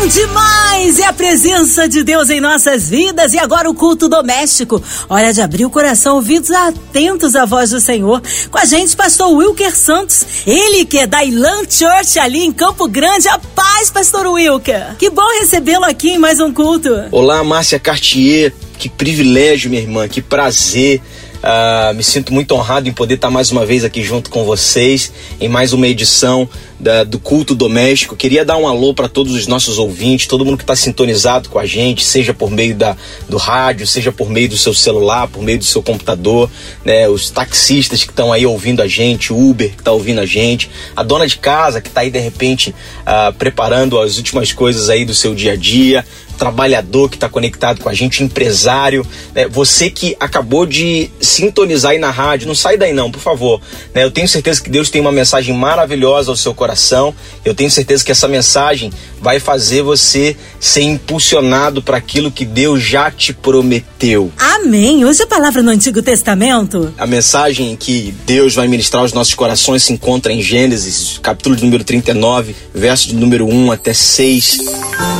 Bom demais! É a presença de Deus em nossas vidas e agora o culto doméstico. Hora de abrir o coração, ouvidos atentos à voz do Senhor. Com a gente, pastor Wilker Santos, ele que é da Ilan Church ali em Campo Grande. A paz, pastor Wilker. Que bom recebê-lo aqui em mais um culto. Olá, Márcia Cartier. Que privilégio, minha irmã, que prazer. Uh, me sinto muito honrado em poder estar mais uma vez aqui junto com vocês em mais uma edição da, do culto doméstico. Queria dar um alô para todos os nossos ouvintes, todo mundo que está sintonizado com a gente, seja por meio da, do rádio, seja por meio do seu celular, por meio do seu computador, né? Os taxistas que estão aí ouvindo a gente, o Uber que está ouvindo a gente, a dona de casa que está aí de repente uh, preparando as últimas coisas aí do seu dia a dia, trabalhador que está conectado com a gente, empresário, né? você que acabou de sintonizar aí na rádio, não sai daí não, por favor. Né? Eu tenho certeza que Deus tem uma mensagem maravilhosa ao seu coração. Eu tenho certeza que essa mensagem vai fazer você ser impulsionado para aquilo que Deus já te prometeu. Amém. Hoje a palavra no Antigo Testamento. A mensagem que Deus vai ministrar aos nossos corações se encontra em Gênesis, capítulo de número 39, verso de número 1 até 6.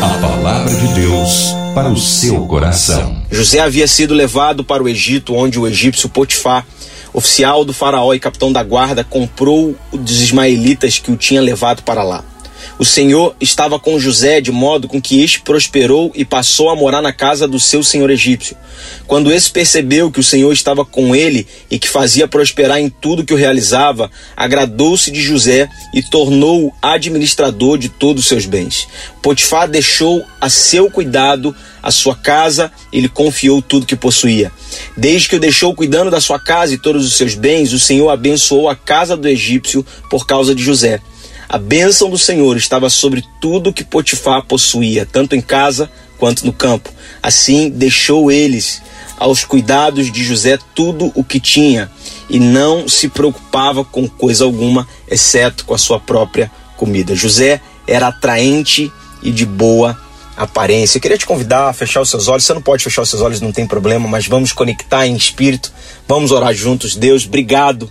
A palavra de Deus para o seu coração. José havia sido levado para o Egito, onde o egípcio Potifar oficial do faraó e capitão da guarda, comprou os ismaelitas que o tinha levado para lá. O Senhor estava com José de modo com que este prosperou e passou a morar na casa do seu senhor egípcio. Quando esse percebeu que o Senhor estava com ele e que fazia prosperar em tudo que o realizava, agradou-se de José e tornou-o administrador de todos os seus bens. Potifar deixou a seu cuidado a sua casa, ele confiou tudo que possuía. Desde que o deixou cuidando da sua casa e todos os seus bens, o Senhor abençoou a casa do egípcio por causa de José. A bênção do Senhor estava sobre tudo que Potifar possuía, tanto em casa quanto no campo. Assim deixou eles aos cuidados de José tudo o que tinha e não se preocupava com coisa alguma, exceto com a sua própria comida. José era atraente e de boa aparência. Eu queria te convidar a fechar os seus olhos. Você não pode fechar os seus olhos, não tem problema, mas vamos conectar em espírito. Vamos orar juntos. Deus, obrigado,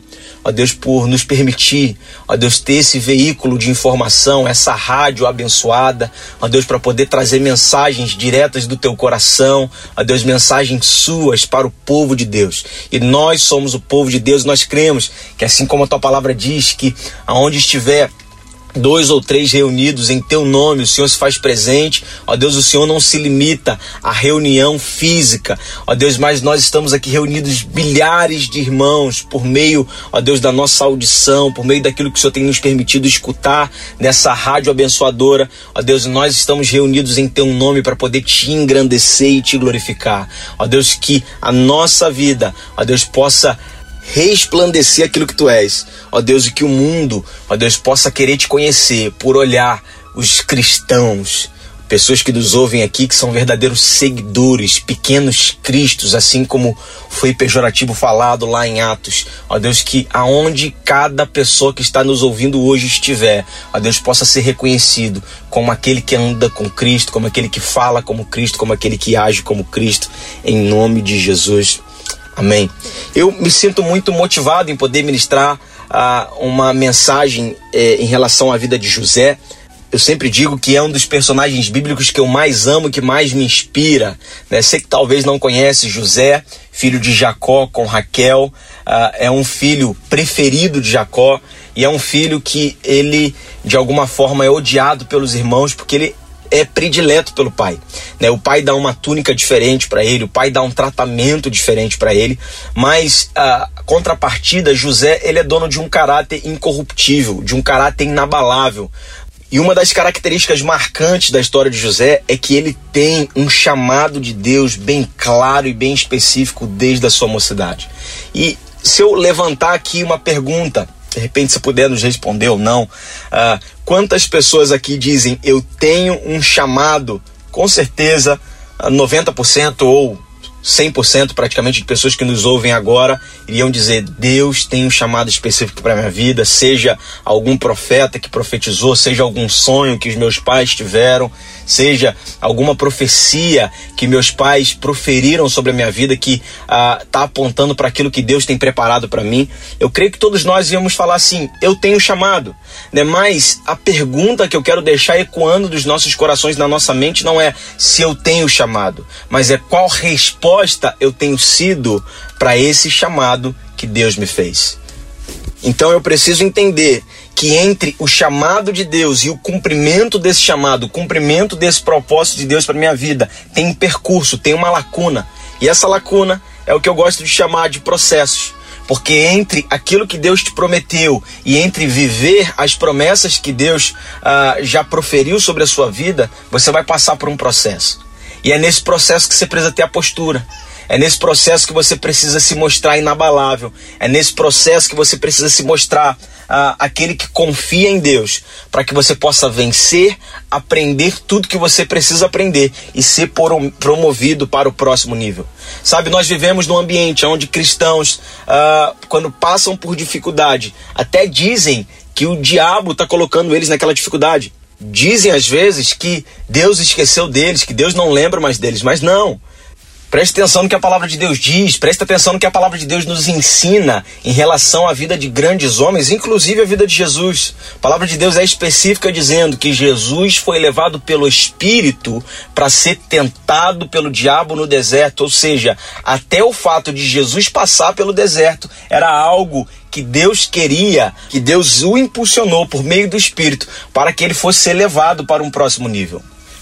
ó Deus, por nos permitir, ó Deus, ter esse veículo de informação, essa rádio abençoada, ó Deus, para poder trazer mensagens diretas do teu coração, ó Deus, mensagens suas para o povo de Deus. E nós somos o povo de Deus, nós cremos que assim como a tua palavra diz que aonde estiver dois ou três reunidos em teu nome, o Senhor se faz presente. Ó Deus, o Senhor não se limita à reunião física. Ó Deus, mas nós estamos aqui reunidos bilhares de irmãos por meio, ó Deus, da nossa audição, por meio daquilo que o Senhor tem nos permitido escutar nessa rádio abençoadora. Ó Deus, nós estamos reunidos em teu nome para poder te engrandecer e te glorificar. Ó Deus, que a nossa vida, ó Deus, possa resplandecer aquilo que tu és. Ó Deus, e que o mundo, ó Deus, possa querer te conhecer por olhar os cristãos, pessoas que nos ouvem aqui que são verdadeiros seguidores, pequenos cristos, assim como foi pejorativo falado lá em Atos. Ó Deus, que aonde cada pessoa que está nos ouvindo hoje estiver, ó Deus, possa ser reconhecido como aquele que anda com Cristo, como aquele que fala como Cristo, como aquele que age como Cristo, em nome de Jesus. Amém. Eu me sinto muito motivado em poder ministrar uh, uma mensagem eh, em relação à vida de José. Eu sempre digo que é um dos personagens bíblicos que eu mais amo, que mais me inspira. Né? Sei que talvez não conhece José, filho de Jacó com Raquel, uh, é um filho preferido de Jacó e é um filho que ele de alguma forma é odiado pelos irmãos porque ele é predileto pelo pai. Né? O pai dá uma túnica diferente para ele, o pai dá um tratamento diferente para ele, mas a contrapartida, José, ele é dono de um caráter incorruptível, de um caráter inabalável. E uma das características marcantes da história de José é que ele tem um chamado de Deus bem claro e bem específico desde a sua mocidade. E se eu levantar aqui uma pergunta de repente, se puder nos responder ou não. Uh, quantas pessoas aqui dizem eu tenho um chamado? Com certeza, 90% ou 100% praticamente de pessoas que nos ouvem agora iriam dizer: Deus tem um chamado específico para minha vida, seja algum profeta que profetizou, seja algum sonho que os meus pais tiveram, seja alguma profecia que meus pais proferiram sobre a minha vida que está ah, apontando para aquilo que Deus tem preparado para mim. Eu creio que todos nós íamos falar assim: Eu tenho chamado. Né? Mas a pergunta que eu quero deixar ecoando dos nossos corações na nossa mente não é se eu tenho chamado, mas é qual resposta resposta eu tenho sido para esse chamado que Deus me fez. Então eu preciso entender que entre o chamado de Deus e o cumprimento desse chamado, o cumprimento desse propósito de Deus para minha vida, tem um percurso, tem uma lacuna. E essa lacuna é o que eu gosto de chamar de processos. Porque entre aquilo que Deus te prometeu e entre viver as promessas que Deus ah, já proferiu sobre a sua vida, você vai passar por um processo. E é nesse processo que você precisa ter a postura. É nesse processo que você precisa se mostrar inabalável. É nesse processo que você precisa se mostrar uh, aquele que confia em Deus, para que você possa vencer, aprender tudo que você precisa aprender e ser promovido para o próximo nível. Sabe, nós vivemos num ambiente onde cristãos, uh, quando passam por dificuldade, até dizem que o diabo está colocando eles naquela dificuldade. Dizem às vezes que Deus esqueceu deles, que Deus não lembra mais deles, mas não. Preste atenção no que a palavra de Deus diz, preste atenção no que a palavra de Deus nos ensina em relação à vida de grandes homens, inclusive a vida de Jesus. A palavra de Deus é específica dizendo que Jesus foi levado pelo Espírito para ser tentado pelo diabo no deserto, ou seja, até o fato de Jesus passar pelo deserto era algo que Deus queria, que Deus o impulsionou por meio do Espírito para que ele fosse elevado para um próximo nível.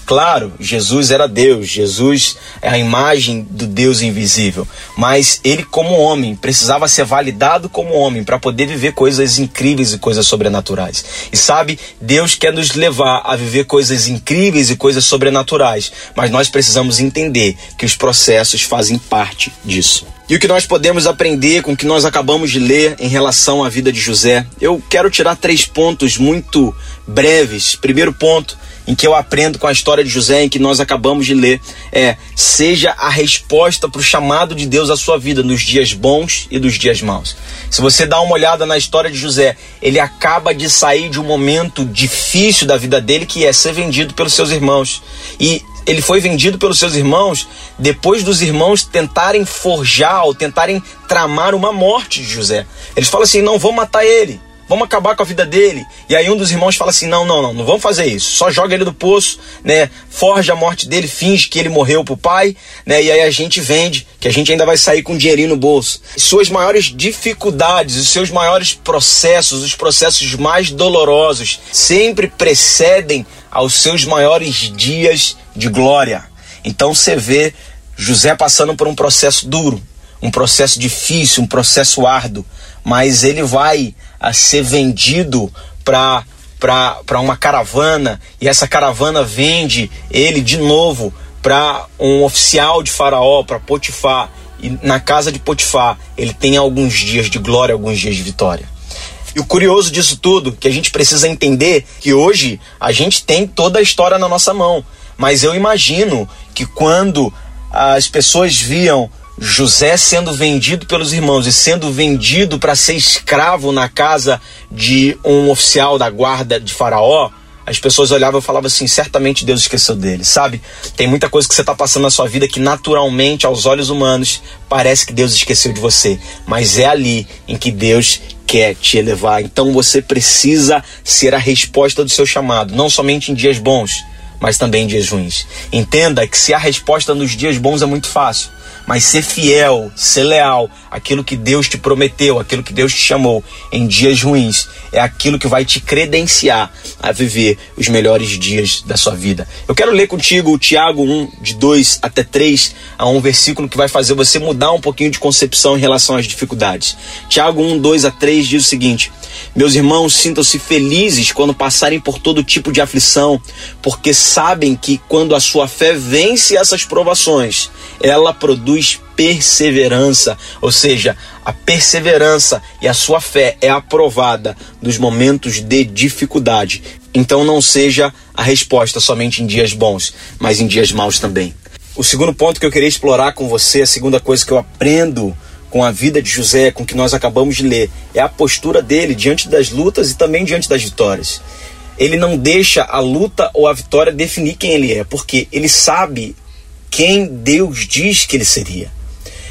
Claro, Jesus era Deus, Jesus é a imagem do Deus invisível, mas ele, como homem, precisava ser validado como homem para poder viver coisas incríveis e coisas sobrenaturais. E sabe, Deus quer nos levar a viver coisas incríveis e coisas sobrenaturais, mas nós precisamos entender que os processos fazem parte disso. E o que nós podemos aprender com o que nós acabamos de ler em relação à vida de José? Eu quero tirar três pontos muito breves. Primeiro ponto, em que eu aprendo com a história de José, em que nós acabamos de ler, é: seja a resposta para o chamado de Deus à sua vida nos dias bons e dos dias maus. Se você dá uma olhada na história de José, ele acaba de sair de um momento difícil da vida dele, que é ser vendido pelos seus irmãos. E ele foi vendido pelos seus irmãos depois dos irmãos tentarem forjar ou tentarem tramar uma morte de José. Eles falam assim: não, vou matar ele vamos acabar com a vida dele. E aí um dos irmãos fala assim: não, não, não, não vamos fazer isso. Só joga ele do poço, né? Forja a morte dele, finge que ele morreu pro pai, né? E aí a gente vende, que a gente ainda vai sair com um dinheirinho no bolso. Suas maiores dificuldades, os seus maiores processos, os processos mais dolorosos, sempre precedem aos seus maiores dias de glória. Então você vê José passando por um processo duro, um processo difícil, um processo árduo, mas ele vai a ser vendido para para uma caravana e essa caravana vende ele de novo para um oficial de Faraó, para Potifar. E na casa de Potifar, ele tem alguns dias de glória, alguns dias de vitória. E o curioso disso tudo, que a gente precisa entender que hoje a gente tem toda a história na nossa mão. Mas eu imagino que quando as pessoas viam José sendo vendido pelos irmãos e sendo vendido para ser escravo na casa de um oficial da guarda de Faraó, as pessoas olhavam e falavam assim: certamente Deus esqueceu dele, sabe? Tem muita coisa que você está passando na sua vida que naturalmente, aos olhos humanos, parece que Deus esqueceu de você, mas é ali em que Deus quer te elevar. Então você precisa ser a resposta do seu chamado, não somente em dias bons, mas também em dias ruins. Entenda que se a resposta nos dias bons é muito fácil, mas ser fiel, ser leal aquilo que Deus te prometeu, aquilo que Deus te chamou em dias ruins, é aquilo que vai te credenciar a viver os melhores dias da sua vida. Eu quero ler contigo o Tiago 1, de 2 até 3, a um versículo que vai fazer você mudar um pouquinho de concepção em relação às dificuldades. Tiago 1, 2 a 3 diz o seguinte: Meus irmãos, sintam-se felizes quando passarem por todo tipo de aflição, porque sabem que quando a sua fé vence essas provações, ela produz perseverança, ou seja, a perseverança e a sua fé é aprovada nos momentos de dificuldade. Então não seja a resposta somente em dias bons, mas em dias maus também. o segundo ponto que eu queria explorar com você, a segunda coisa que eu aprendo com a vida de José, com o que nós acabamos de ler, é a postura dele diante das lutas e também diante das vitórias. Ele não deixa a luta ou a vitória definir quem ele é, porque ele sabe quem Deus diz que ele seria.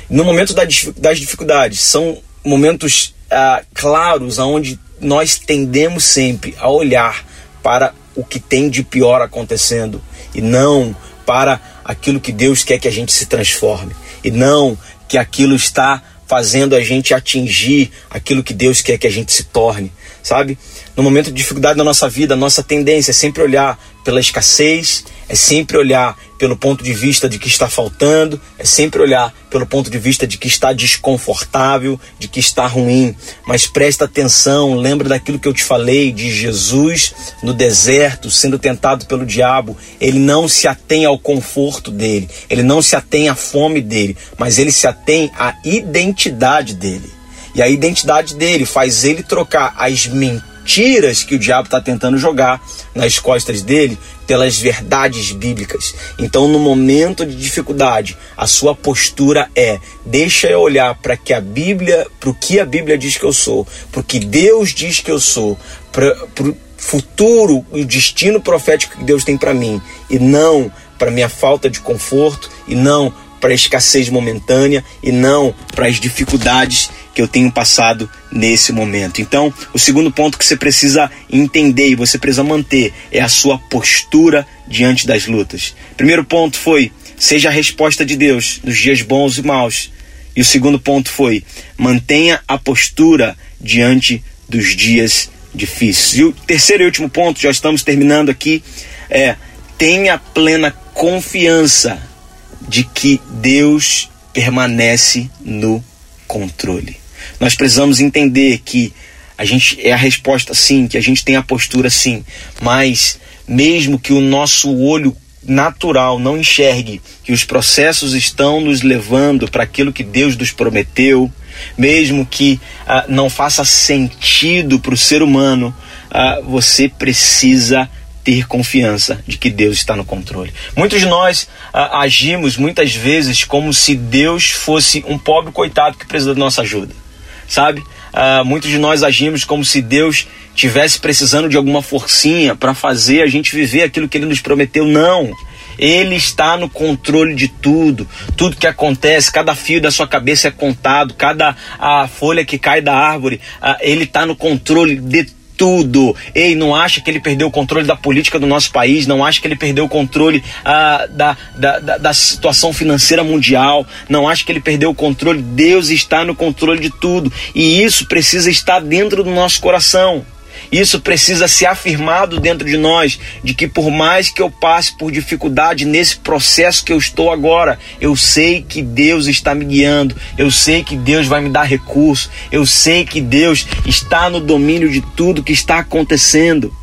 No momento das dificuldades, são momentos ah, claros aonde nós tendemos sempre a olhar para o que tem de pior acontecendo e não para aquilo que Deus quer que a gente se transforme e não que aquilo está fazendo a gente atingir aquilo que Deus quer que a gente se torne, sabe? No momento de dificuldade na nossa vida, a nossa tendência é sempre olhar pela escassez, é sempre olhar pelo ponto de vista de que está faltando, é sempre olhar pelo ponto de vista de que está desconfortável, de que está ruim. Mas presta atenção, lembra daquilo que eu te falei de Jesus no deserto, sendo tentado pelo diabo. Ele não se atém ao conforto dele, ele não se atém à fome dele, mas ele se atém à identidade dele. E a identidade dele faz ele trocar as mentiras que o diabo está tentando jogar nas costas dele pelas verdades bíblicas. Então, no momento de dificuldade, a sua postura é: deixa eu olhar para que a Bíblia, para o que a Bíblia diz que eu sou, para o que Deus diz que eu sou, para o futuro e o destino profético que Deus tem para mim, e não para minha falta de conforto, e não para a escassez momentânea e não para as dificuldades que eu tenho passado nesse momento. Então, o segundo ponto que você precisa entender e você precisa manter é a sua postura diante das lutas. Primeiro ponto foi: seja a resposta de Deus nos dias bons e maus. E o segundo ponto foi: mantenha a postura diante dos dias difíceis. E o terceiro e último ponto, já estamos terminando aqui, é tenha plena confiança de que Deus permanece no controle. Nós precisamos entender que a gente é a resposta sim, que a gente tem a postura sim, mas mesmo que o nosso olho natural não enxergue que os processos estão nos levando para aquilo que Deus nos prometeu, mesmo que ah, não faça sentido para o ser humano, ah, você precisa ter confiança de que Deus está no controle. Muitos de nós ah, agimos muitas vezes como se Deus fosse um pobre coitado que precisa da nossa ajuda, sabe? Ah, muitos de nós agimos como se Deus tivesse precisando de alguma forcinha para fazer a gente viver aquilo que Ele nos prometeu. Não. Ele está no controle de tudo. Tudo que acontece, cada fio da sua cabeça é contado, cada a folha que cai da árvore, ah, ele está no controle de tudo. Ei, não acha que ele perdeu o controle da política do nosso país, não acha que ele perdeu o controle ah, da, da, da, da situação financeira mundial, não acha que ele perdeu o controle. Deus está no controle de tudo e isso precisa estar dentro do nosso coração. Isso precisa ser afirmado dentro de nós, de que por mais que eu passe por dificuldade nesse processo que eu estou agora, eu sei que Deus está me guiando, eu sei que Deus vai me dar recurso, eu sei que Deus está no domínio de tudo que está acontecendo.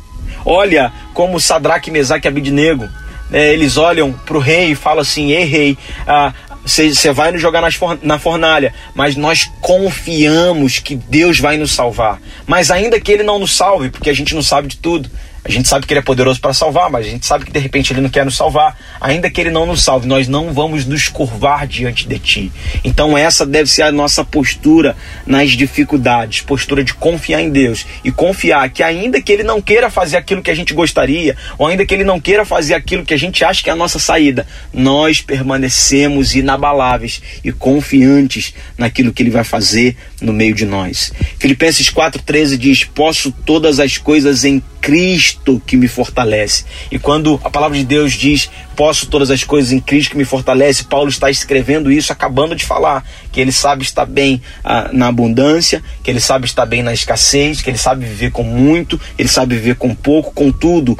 Olha como Sadraque, Mesaque e Abidnego, é, eles olham para o rei e falam assim: Ei, rei, ah, você vai nos jogar for, na fornalha, mas nós confiamos que Deus vai nos salvar. Mas ainda que Ele não nos salve, porque a gente não sabe de tudo, a gente sabe que Ele é poderoso para salvar, mas a gente sabe que de repente Ele não quer nos salvar. Ainda que Ele não nos salve, nós não vamos nos curvar diante de Ti. Então, essa deve ser a nossa postura nas dificuldades postura de confiar em Deus e confiar que, ainda que Ele não queira fazer aquilo que a gente gostaria, ou ainda que Ele não queira fazer aquilo que a gente acha que é a nossa saída, nós permanecemos inabaláveis e confiantes naquilo que Ele vai fazer no meio de nós. Filipenses 4,13 diz: Posso todas as coisas em Cristo que me fortalece. E quando a palavra de Deus diz posso todas as coisas em Cristo que me fortalece, Paulo está escrevendo isso, acabando de falar, que ele sabe estar bem ah, na abundância, que ele sabe estar bem na escassez, que ele sabe viver com muito, ele sabe viver com pouco, com tudo.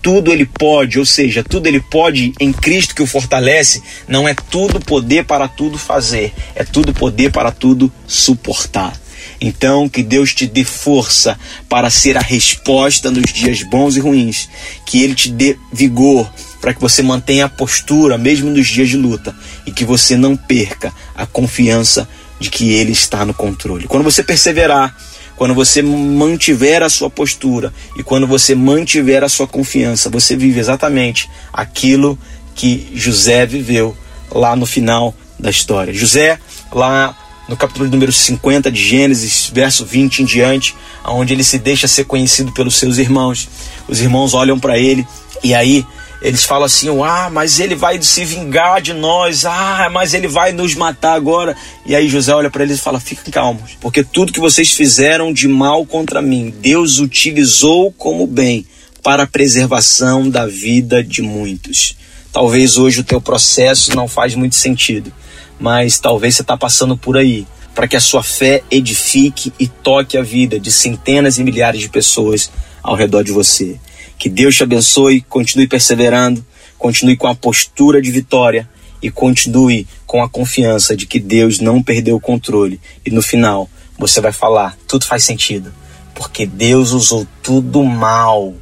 Tudo ele pode, ou seja, tudo ele pode em Cristo que o fortalece. Não é tudo poder para tudo fazer, é tudo poder para tudo suportar. Então, que Deus te dê força para ser a resposta nos dias bons e ruins. Que Ele te dê vigor para que você mantenha a postura, mesmo nos dias de luta, e que você não perca a confiança de que Ele está no controle. Quando você perseverar, quando você mantiver a sua postura e quando você mantiver a sua confiança, você vive exatamente aquilo que José viveu lá no final da história. José, lá no capítulo número 50 de Gênesis, verso 20 em diante, onde ele se deixa ser conhecido pelos seus irmãos. Os irmãos olham para ele e aí eles falam assim: ah, mas ele vai se vingar de nós, ah, mas ele vai nos matar agora. E aí José olha para eles e fala: fiquem calmos, porque tudo que vocês fizeram de mal contra mim, Deus utilizou como bem para a preservação da vida de muitos. Talvez hoje o teu processo não faz muito sentido, mas talvez você está passando por aí para que a sua fé edifique e toque a vida de centenas e milhares de pessoas ao redor de você. Que Deus te abençoe, continue perseverando, continue com a postura de vitória e continue com a confiança de que Deus não perdeu o controle. E no final, você vai falar: tudo faz sentido, porque Deus usou tudo mal,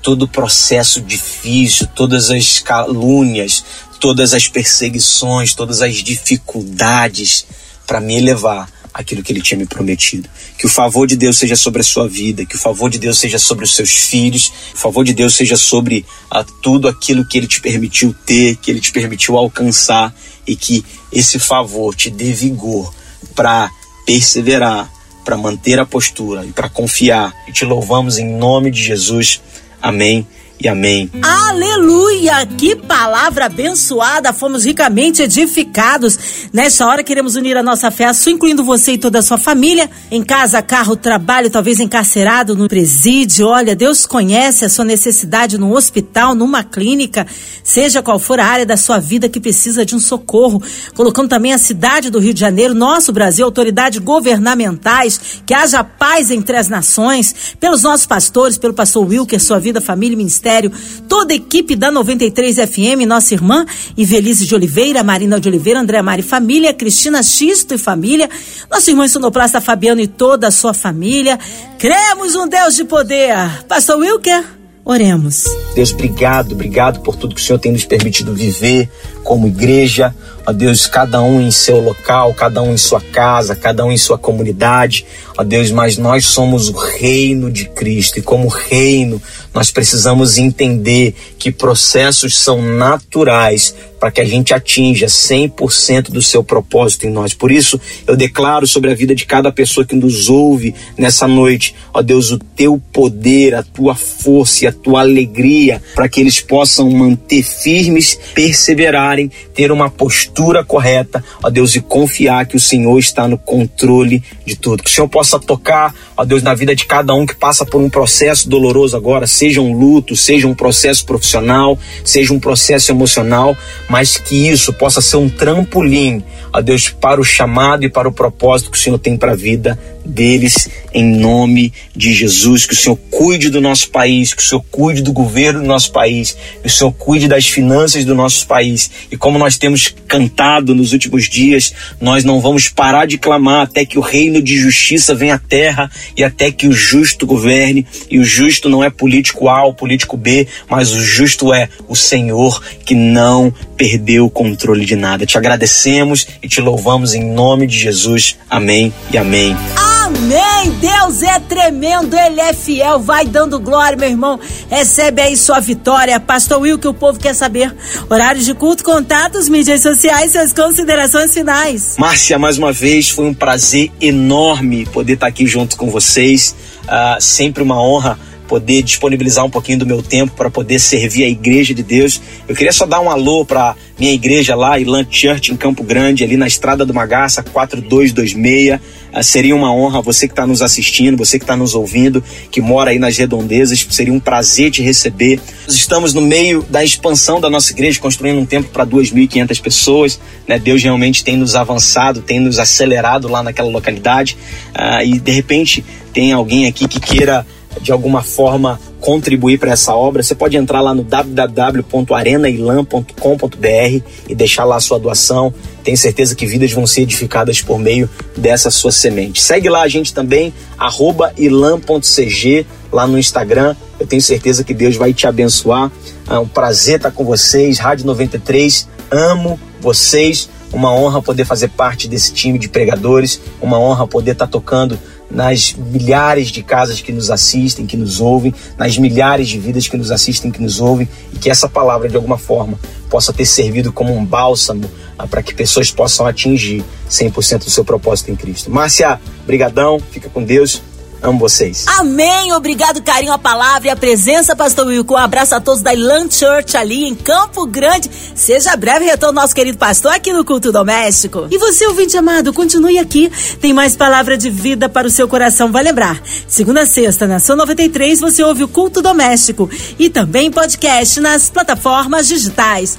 todo o processo difícil, todas as calúnias, todas as perseguições, todas as dificuldades para me elevar aquilo que ele tinha me prometido. Que o favor de Deus seja sobre a sua vida, que o favor de Deus seja sobre os seus filhos, o favor de Deus seja sobre a, ah, tudo aquilo que ele te permitiu ter, que ele te permitiu alcançar e que esse favor te dê vigor para perseverar, para manter a postura e para confiar. E te louvamos em nome de Jesus. Amém e amém. Aleluia! Que palavra abençoada! Fomos ricamente edificados. Nessa hora queremos unir a nossa fé a sua, incluindo você e toda a sua família, em casa, carro, trabalho, talvez encarcerado no presídio. Olha, Deus conhece a sua necessidade no hospital, numa clínica, seja qual for a área da sua vida que precisa de um socorro. Colocando também a cidade do Rio de Janeiro, nosso Brasil, autoridades governamentais, que haja paz entre as nações, pelos nossos pastores, pelo pastor Wilker, sua vida, família e ministério Ministério, toda a equipe da 93 FM, nossa irmã Ivelise de Oliveira, Marina de Oliveira, André Mari Família, Cristina Xisto e família, nosso irmão Sonoplasta Fabiano e toda a sua família. Cremos um Deus de poder. Pastor Wilker, oremos. Deus, obrigado, obrigado por tudo que o Senhor tem nos permitido viver como igreja. Ó Deus, cada um em seu local, cada um em sua casa, cada um em sua comunidade, ó Deus, mas nós somos o reino de Cristo. E como reino nós precisamos entender que processos são naturais para que a gente atinja 100% do seu propósito em nós. Por isso, eu declaro sobre a vida de cada pessoa que nos ouve nessa noite, ó Deus, o teu poder, a tua força e a tua alegria para que eles possam manter firmes, perseverarem, ter uma postura correta, ó Deus, e confiar que o Senhor está no controle de tudo. Que o Senhor possa tocar, ó Deus, na vida de cada um que passa por um processo doloroso agora, seja um luto, seja um processo profissional, seja um processo emocional, mas que isso possa ser um trampolim, ó Deus, para o chamado e para o propósito que o Senhor tem para a vida deles, em nome de Jesus. Que o Senhor cuide do nosso país, que o Senhor cuide do governo do nosso país, que o Senhor cuide das finanças do nosso país. E como nós temos cantado nos últimos dias, nós não vamos parar de clamar até que o reino de justiça venha à terra e até que o justo governe. E o justo não é político A ou político B, mas o justo é o Senhor que não perdeu o controle de nada. Te agradecemos e te louvamos em nome de Jesus. Amém e amém. Amém! Deus é tremendo, Ele é fiel. Vai dando glória, meu irmão. Recebe aí sua vitória. Pastor Will, que o povo quer saber. Horários de culto, contatos, mídias sociais, suas considerações finais. Márcia, mais uma vez, foi um prazer enorme poder estar aqui junto com vocês. Uh, sempre uma honra poder disponibilizar um pouquinho do meu tempo para poder servir a igreja de Deus. Eu queria só dar um alô para minha igreja lá, Ilan Church, em Campo Grande, ali na Estrada do Magaça, 4226. Uh, seria uma honra você que está nos assistindo, você que está nos ouvindo, que mora aí nas redondezas. Seria um prazer te receber. Nós estamos no meio da expansão da nossa igreja, construindo um templo para 2.500 pessoas. Né? Deus realmente tem nos avançado, tem nos acelerado lá naquela localidade. Uh, e de repente tem alguém aqui que queira de alguma forma contribuir para essa obra, você pode entrar lá no www.arenailan.com.br e deixar lá a sua doação. Tenho certeza que vidas vão ser edificadas por meio dessa sua semente. Segue lá a gente também, ilan.cg, lá no Instagram. Eu tenho certeza que Deus vai te abençoar. É um prazer estar com vocês. Rádio 93, amo vocês. Uma honra poder fazer parte desse time de pregadores. Uma honra poder estar tocando nas milhares de casas que nos assistem, que nos ouvem, nas milhares de vidas que nos assistem, que nos ouvem, e que essa palavra, de alguma forma, possa ter servido como um bálsamo ah, para que pessoas possam atingir 100% do seu propósito em Cristo. Márcia, brigadão, fica com Deus. Amo vocês. Amém. Obrigado, carinho, a palavra e a presença, Pastor Wilco. Um abraço a todos da Ilan Church ali em Campo Grande. Seja breve retorno nosso querido pastor aqui no Culto Doméstico. E você, ouvinte amado, continue aqui. Tem mais palavra de vida para o seu coração. Vai lembrar. Segunda a sexta, na São 93, você ouve o Culto Doméstico. E também podcast nas plataformas digitais.